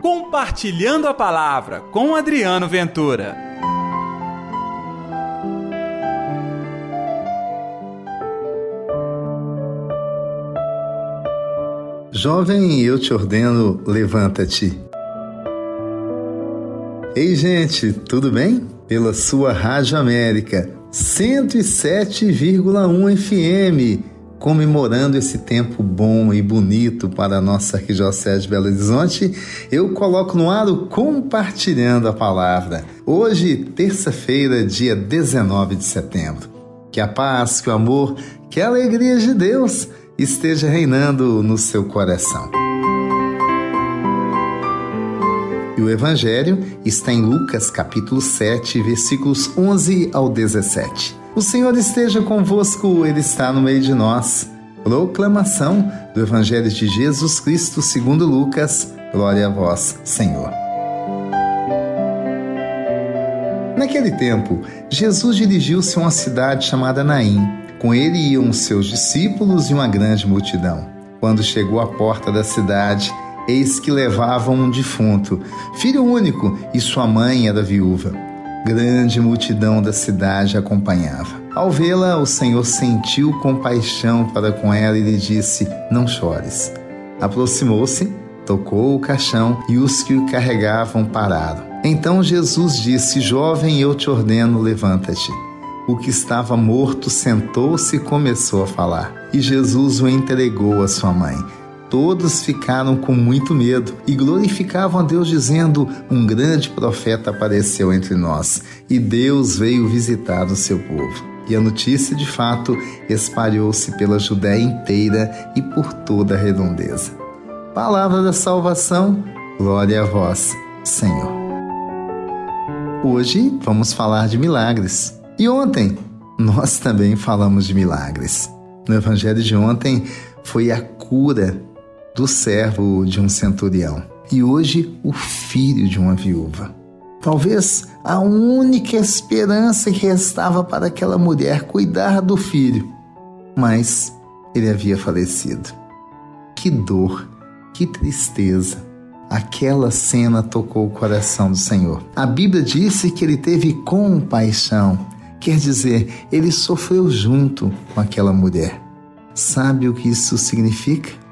Compartilhando a Palavra com Adriano Ventura. Jovem, eu te ordeno, levanta-te. Ei, gente, tudo bem? Pela sua Rádio América 107,1 FM comemorando esse tempo bom e bonito para a nossa Arquidiocese de Belo Horizonte, eu coloco no ar o Compartilhando a Palavra. Hoje, terça-feira, dia 19 de setembro. Que a paz, que o amor, que a alegria de Deus esteja reinando no seu coração. E o Evangelho está em Lucas capítulo 7, versículos 11 ao 17. O Senhor esteja convosco, Ele está no meio de nós. Proclamação do Evangelho de Jesus Cristo segundo Lucas. Glória a vós, Senhor. Naquele tempo, Jesus dirigiu-se a uma cidade chamada Naim. Com ele iam seus discípulos e uma grande multidão. Quando chegou à porta da cidade, eis que levavam um defunto, filho único, e sua mãe era viúva. Grande multidão da cidade acompanhava. Ao vê-la, o Senhor sentiu compaixão para com ela e lhe disse: Não chores. Aproximou-se, tocou o caixão e os que o carregavam pararam. Então Jesus disse: Jovem, eu te ordeno, levanta-te. O que estava morto sentou-se e começou a falar. E Jesus o entregou à sua mãe. Todos ficaram com muito medo e glorificavam a Deus, dizendo: Um grande profeta apareceu entre nós e Deus veio visitar o seu povo. E a notícia, de fato, espalhou-se pela Judéia inteira e por toda a redondeza. Palavra da salvação, glória a vós, Senhor. Hoje vamos falar de milagres. E ontem nós também falamos de milagres. No evangelho de ontem foi a cura do servo de um centurião e hoje o filho de uma viúva. Talvez a única esperança que restava para aquela mulher cuidar do filho, mas ele havia falecido. Que dor, que tristeza. Aquela cena tocou o coração do Senhor. A Bíblia disse que ele teve compaixão, quer dizer, ele sofreu junto com aquela mulher. Sabe o que isso significa?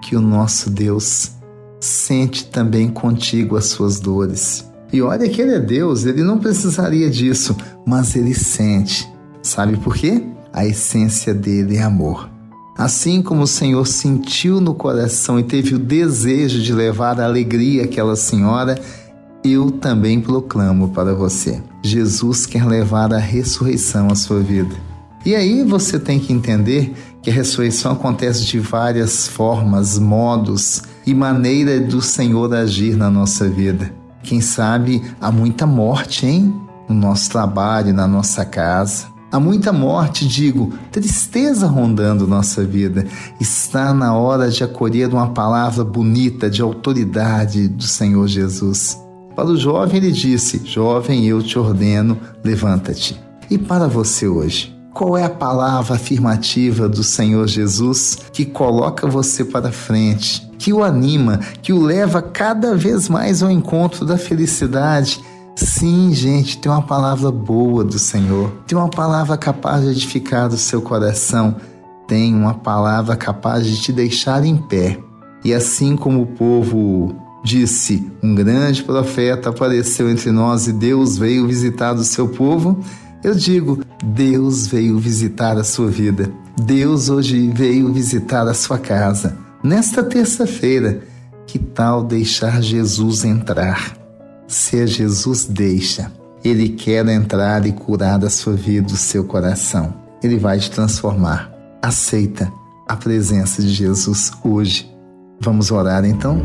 Que o nosso Deus sente também contigo as suas dores. E olha que Ele é Deus, Ele não precisaria disso, mas Ele sente. Sabe por quê? A essência dele é amor. Assim como o Senhor sentiu no coração e teve o desejo de levar a alegria àquela senhora, eu também proclamo para você. Jesus quer levar a ressurreição à sua vida. E aí você tem que entender que a ressurreição acontece de várias formas, modos e maneira do Senhor agir na nossa vida. Quem sabe há muita morte, hein? No nosso trabalho, na nossa casa. Há muita morte, digo, tristeza rondando nossa vida. Está na hora de acolher uma palavra bonita de autoridade do Senhor Jesus. Para o jovem, ele disse: Jovem, eu te ordeno, levanta-te. E para você hoje? Qual é a palavra afirmativa do Senhor Jesus que coloca você para frente, que o anima, que o leva cada vez mais ao encontro da felicidade? Sim, gente, tem uma palavra boa do Senhor, tem uma palavra capaz de edificar o seu coração, tem uma palavra capaz de te deixar em pé. E assim como o povo disse, um grande profeta apareceu entre nós e Deus veio visitar o seu povo, eu digo, Deus veio visitar a sua vida. Deus hoje veio visitar a sua casa. Nesta terça-feira, que tal deixar Jesus entrar? Se Jesus deixa, Ele quer entrar e curar a sua vida, o seu coração. Ele vai te transformar. Aceita a presença de Jesus hoje. Vamos orar então?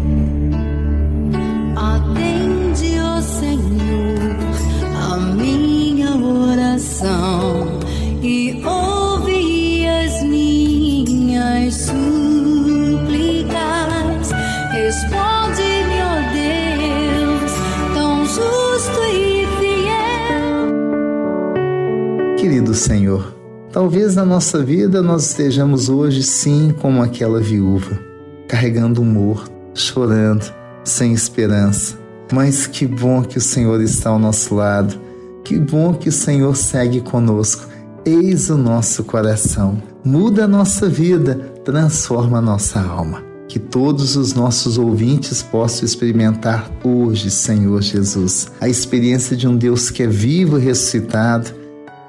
Querido Senhor, talvez na nossa vida nós estejamos hoje sim como aquela viúva, carregando um morto, chorando, sem esperança. Mas que bom que o Senhor está ao nosso lado. Que bom que o Senhor segue conosco. Eis o nosso coração. Muda a nossa vida, transforma a nossa alma. Que todos os nossos ouvintes possam experimentar hoje, Senhor Jesus, a experiência de um Deus que é vivo e ressuscitado,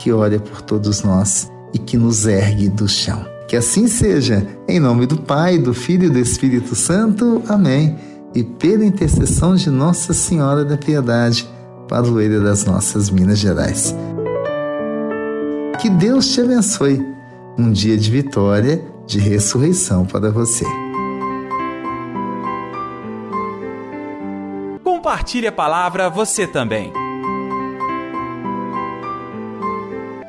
que olha por todos nós e que nos ergue do chão. Que assim seja, em nome do Pai, do Filho e do Espírito Santo. Amém. E pela intercessão de Nossa Senhora da Piedade, padroeira das nossas Minas Gerais. Que Deus te abençoe. Um dia de vitória, de ressurreição para você. Compartilhe a palavra você também.